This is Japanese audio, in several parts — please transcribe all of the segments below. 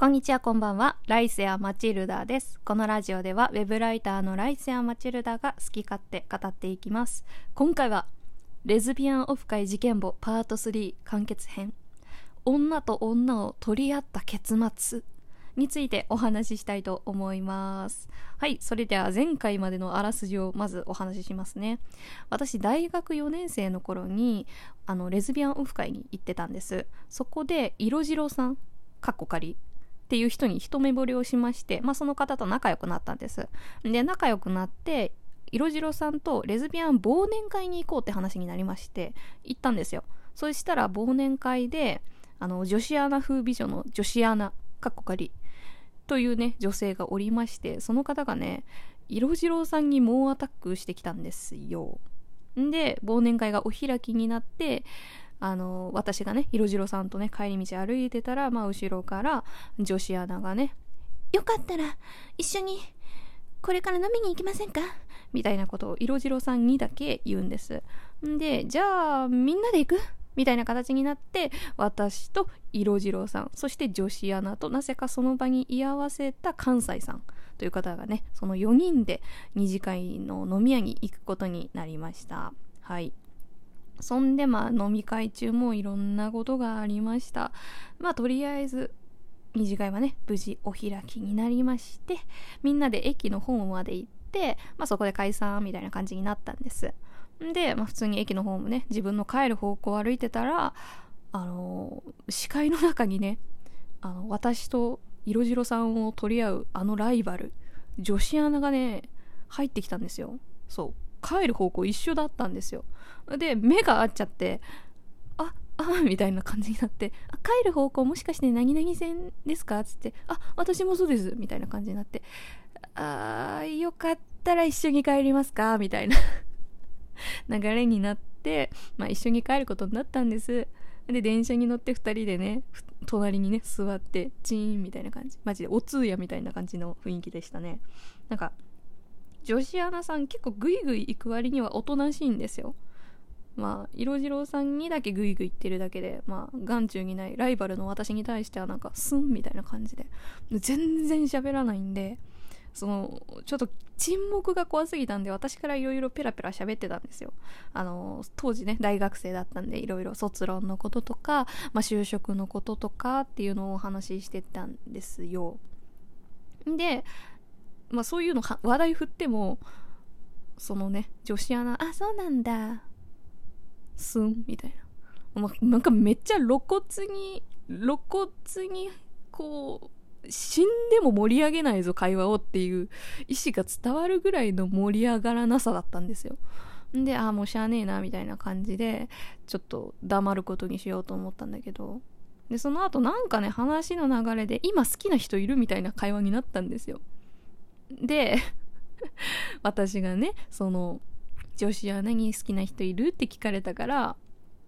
こんにちは、こんばんは。ライセア・マチルダです。このラジオでは、ウェブライターのライセア・マチルダが好き勝手語っていきます。今回は、レズビアンオフ会事件簿パート3完結編。女と女を取り合った結末についてお話ししたいと思います。はい、それでは前回までのあらすじをまずお話ししますね。私、大学4年生の頃に、あの、レズビアンオフ会に行ってたんです。そこで、色白さん、かっこ仮っていう人に一目惚れをしまして、まあ、その方と仲良くなったんです。で、仲良くなって、色白さんとレズビアン忘年会に行こうって話になりまして、行ったんですよ。そしたら忘年会で、あの、女子アナ風美女の女子アナ、かっこかり、というね、女性がおりまして、その方がね、色白さんに猛アタックしてきたんですよ。んで、忘年会がお開きになって、あの、私がね、色白さんとね、帰り道歩いてたら、まあ、後ろから女子アナがね、よかったら、一緒に、これから飲みに行きませんか？みたいなことを色白さんにだけ言うんです。んで、じゃあ、みんなで行く？みたいな形になって、私と色白さん、そして女子アナとなぜかその場に居合わせた関西さんという方がね、その4人で二次会の飲み屋に行くことになりました。はい。そんでまあ飲み会中もいろんなことがありました。まあとりあえず二次会はね、無事お開きになりまして、みんなで駅のホームまで行って、まあそこで解散みたいな感じになったんです。で、まあ普通に駅のホームね、自分の帰る方向を歩いてたら、あのー、視界の中にね、あの、私と色白さんを取り合うあのライバル、女子アナがね、入ってきたんですよ。そう。帰る方向一緒だったんですよ。で、目が合っちゃって、あ、あ、みたいな感じになって、あ帰る方向もしかして何々線ですか？っつって、あ、私もそうです。みたいな感じになって、あー、よかったら一緒に帰りますか？みたいな 流れになって、まあ一緒に帰ることになったんです。で、電車に乗って2人でね、隣にね、座って、チーンみたいな感じ。マジでお通夜みたいな感じの雰囲気でしたね。なんか、女子アナさん結構グイグイ行く割にはおとなしいんですよ。まあ、色白さんにだけグイグイ言ってるだけで、まあ、眼中にないライバルの私に対してはなんか、スンみたいな感じで、全然喋らないんで、その、ちょっと沈黙が怖すぎたんで、私からいろいろペラペラ喋ってたんですよ。あの、当時ね、大学生だったんで、いろいろ卒論のこととか、まあ、就職のこととかっていうのをお話ししてたんですよ。で、まあそういうの話題振っても、そのね、女子アナ、あ、そうなんだ。すんみたいな。まあ、なんかめっちゃ露骨に、露骨に、こう、死んでも盛り上げないぞ、会話をっていう意思が伝わるぐらいの盛り上がらなさだったんですよ。で、ああ、もうしゃあねえな、みたいな感じで、ちょっと黙ることにしようと思ったんだけど、で、その後なんかね、話の流れで、今好きな人いるみたいな会話になったんですよ。で、私がね、その、女子は何好きな人いるって聞かれたから、あ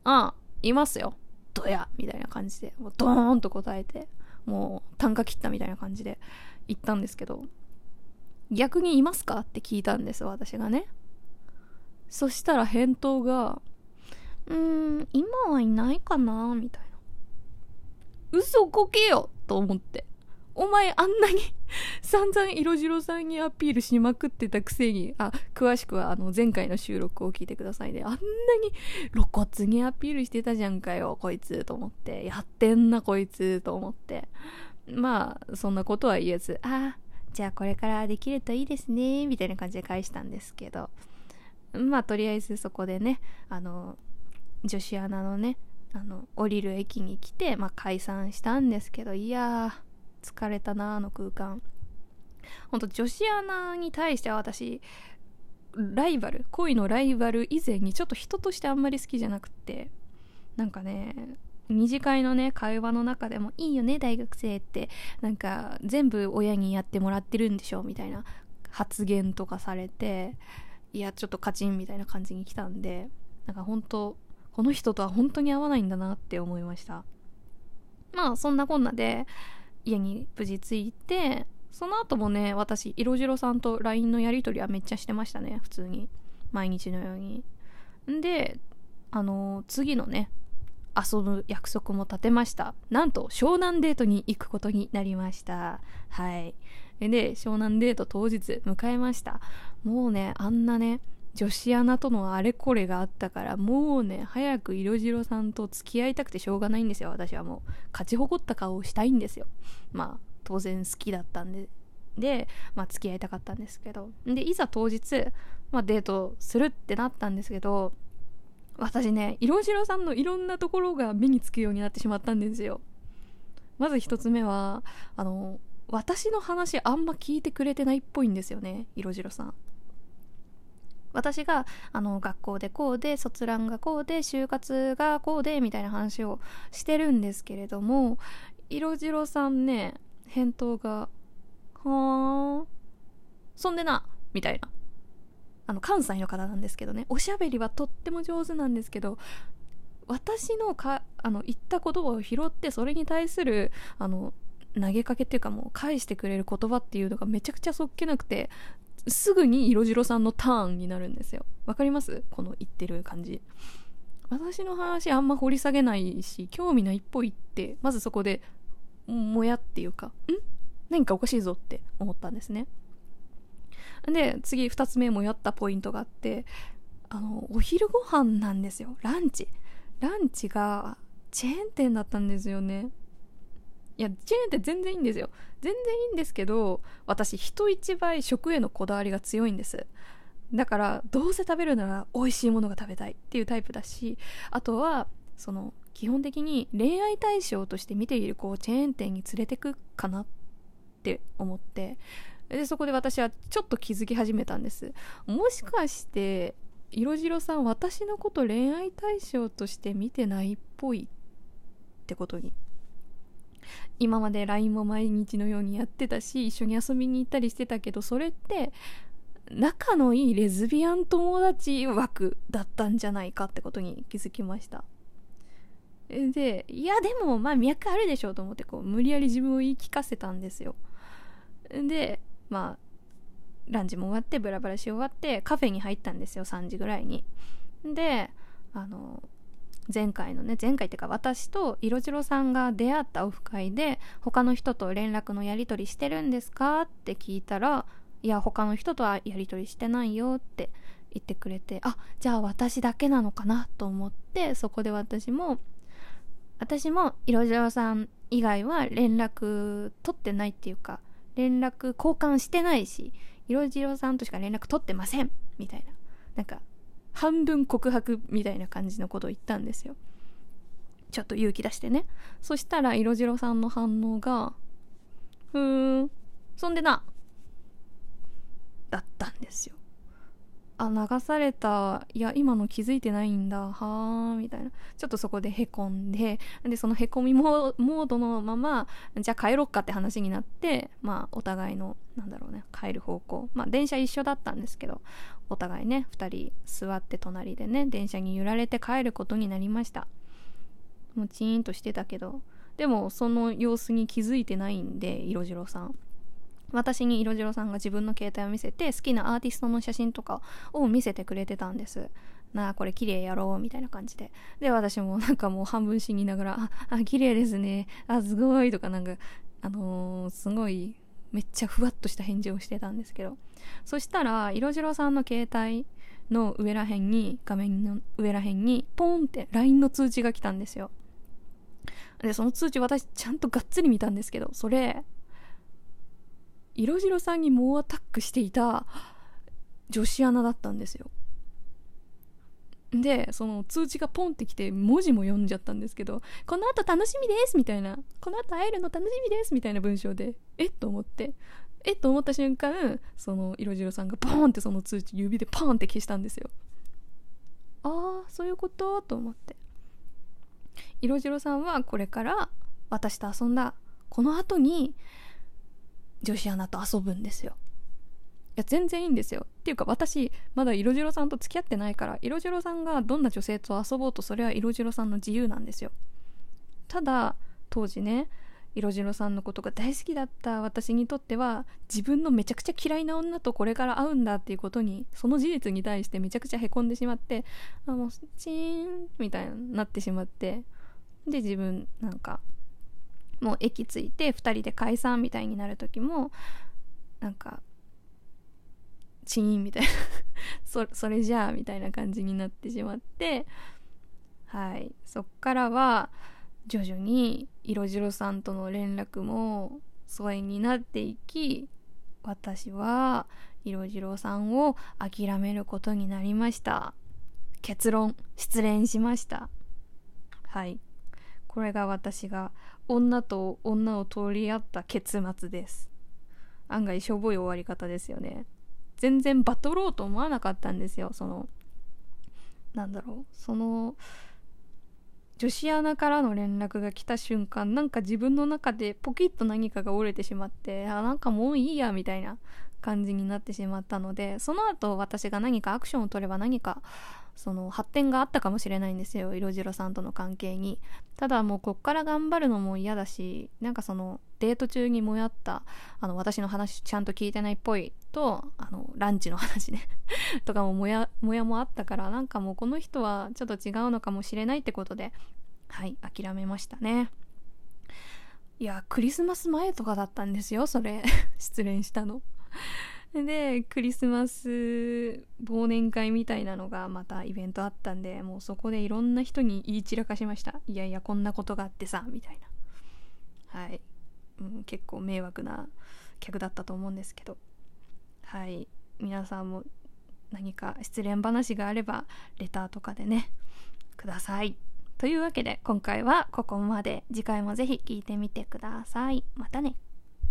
あ、いますよ。どやみたいな感じで、もうドーンと答えて、もう単価切ったみたいな感じで言ったんですけど、逆にいますかって聞いたんです、私がね。そしたら返答が、うーん、今はいないかなみたいな。嘘こけよと思って。お前あんなに 散々色白さんにアピールしまくってたくせに、あ、詳しくはあの前回の収録を聞いてくださいね。あんなに露骨にアピールしてたじゃんかよ、こいつ、と思って。やってんな、こいつ、と思って。まあ、そんなことは言えず、あ、じゃあこれからできるといいですね、みたいな感じで返したんですけど。まあ、とりあえずそこでね、あの、女子アナのね、あの、降りる駅に来て、まあ解散したんですけど、いやー、疲れたなあの空間。ほんと女子アナに対しては私ライバル恋のライバル以前にちょっと人としてあんまり好きじゃなくってなんかね二次会のね会話の中でも「いいよね大学生」ってなんか全部親にやってもらってるんでしょみたいな発言とかされていやちょっとカチンみたいな感じに来たんでなんか本当この人とは本当に合わないんだなって思いました。まあそんなこんなで家に無事着いて、その後もね、私、色白さんと LINE のやり取りはめっちゃしてましたね、普通に。毎日のように。んで、あの、次のね、遊ぶ約束も立てましたなんと湘南デートに行くことになりましたはいで湘南デート当日迎えましたもうねあんなね女子アナとのあれこれがあったからもうね早く色白さんと付き合いたくてしょうがないんですよ。私はもう勝ち誇った顔をしたいんですよ。まあ当然好きだったんでで、まあ、付き合いたかったんですけど。でいざ当日、まあ、デートするってなったんですけど私ね色白さんのいろんなところが目につくようになってしまったんですよ。まず一つ目はあの私の話あんま聞いてくれてないっぽいんですよね色白さん。私があの学校でこうで卒論がこうで就活がこうでみたいな話をしてるんですけれども色白さんね返答が「はーそんでな」みたいな。あの関西の方なんですけどね。おしゃべりはとっても上手なんですけど私のかあの言った言葉を拾ってそれに対するあの投げかけっていうかもう返してくれる言葉っていうのがめちゃくちゃそっけなくてすぐに色白さんのターンになるんですよ。わかります？この言ってる感じ。私の話あんま掘り下げないし興味ないっぽいってまずそこでもやっていうかん？何かおかしいぞって思ったんですね。で次2つ目もやったポイントがあってあのお昼ご飯なんですよ。ランチ。ランチがチェーン店だったんですよね。いやチェーン店全然いいんですよ。全然いいんですけど私人一倍食へのこだわりが強いんです。だからどうせ食べるなら美味しいものが食べたいっていうタイプだしあとはその基本的に恋愛対象として見ている子をチェーン店に連れてくかなって思って。でそこで私はちょっと気づき始めたんです。もしかして色白さん私のこと恋愛対象として見てないっぽいってことに今まで LINE も毎日のようにやってたし一緒に遊びに行ったりしてたけどそれって仲のいいレズビアン友達枠だったんじゃないかってことに気づきました。でいやでもまあ脈あるでしょうと思ってこう無理やり自分を言い聞かせたんですよ。でまあランチも終わってブラブラし終わってカフェに入ったんですよ3時ぐらいに。であの前回のね前回っていうか私と色白さんが出会ったオフ会で他の人と連絡のやり取りしてるんですかって聞いたらいや他の人とはやり取りしてないよって言ってくれてあじゃあ私だけなのかなと思ってそこで私も私も色白さん以外は連絡取ってないっていうか連絡交換してないし色白さんとしか連絡取ってませんみたいな。なんか半分告白みたいな感じのことを言ったんですよ。ちょっと勇気出してね。そしたら色白さんの反応が「ふーんそんでな」だったんですよ。あ流された。いや今の気づいてないんだ。はーみたいな。ちょっとそこでへこんででそのへこみモードのままじゃあ帰ろっかって話になってまあお互いのなんだろうね帰る方向。まあ電車一緒だったんですけどお互いね2人座って隣でね電車に揺られて帰ることになりました。もうチーンとしてたけど。でもその様子に気づいてないんで色白さん。私に色白さんが自分の携帯を見せて好きなアーティストの写真とかを見せてくれてたんです。なあこれ綺麗やろうみたいな感じで。で私もなんかもう半分死にながらああ綺麗ですね。あすごいとかなんかあのー、すごいめっちゃふわっとした返事をしてたんですけどそしたら色白さんの携帯の上らへんに画面の上らへんにポンって LINE の通知が来たんですよ。でその通知私ちゃんとがっつり見たんですけどそれ色白さんに猛アタックしていた女子アナだったんですよ。でその通知がポンってきて文字も読んじゃったんですけど「この後楽しみです」みたいな「この後会えるの楽しみです」みたいな文章でえっと思ってえっと思った瞬間その色白さんがポンってその通知指でポンって消したんですよ。ああそういうこと？と思って。色白さんはこれから私と遊んだこの後に女子アナと遊ぶんですよ。や全然いいんですよ。っていうか私まだ色白さんと付き合ってないから色白さんがどんな女性と遊ぼうとそれは色白さんの自由なんですよ。ただ当時ね色白さんのことが大好きだった私にとっては自分のめちゃくちゃ嫌いな女とこれから会うんだっていうことにその事実に対してめちゃくちゃへこんでしまってあもうチーンみたいになってしまってで自分なんかもう駅着いて2人で解散みたいになる時もなんかチーンみたいな。そそれじゃあみたいな感じになってしまって。はい。そっからは徐々に色白さんとの連絡も疎遠になっていき私は色白さんを諦めることになりました。結論失恋しました。はい。これが私が女と女を取り合った結末です。案外しょぼい終わり方ですよね。全然バトろうと思わなかったんですよ。そのなんだろう。その女子アナからの連絡が来た瞬間なんか自分の中でポキッと何かが折れてしまってあなんかもういいやみたいな感じになってしまったのでその後私が何かアクションを取れば何かその発展があったかもしれないんですよ色白さんとの関係に。ただもうこっから頑張るのも嫌だしなんかそのデート中にもやったあの私の話ちゃんと聞いてないっぽいとあのランチの話ね。とかももやもやもあったからなんかもうこの人はちょっと違うのかもしれないってことではい諦めましたね。いやクリスマス前とかだったんですよそれ。失恋したの。でクリスマス忘年会みたいなのがまたイベントあったんでもうそこでいろんな人に言い散らかしました。いやいやこんなことがあってさみたいな。はい、うん、結構迷惑な客だったと思うんですけど。はい。皆さんも何か失恋話があればレターとかでねください。というわけで今回はここまで。次回も是非聴いてみてください。またね。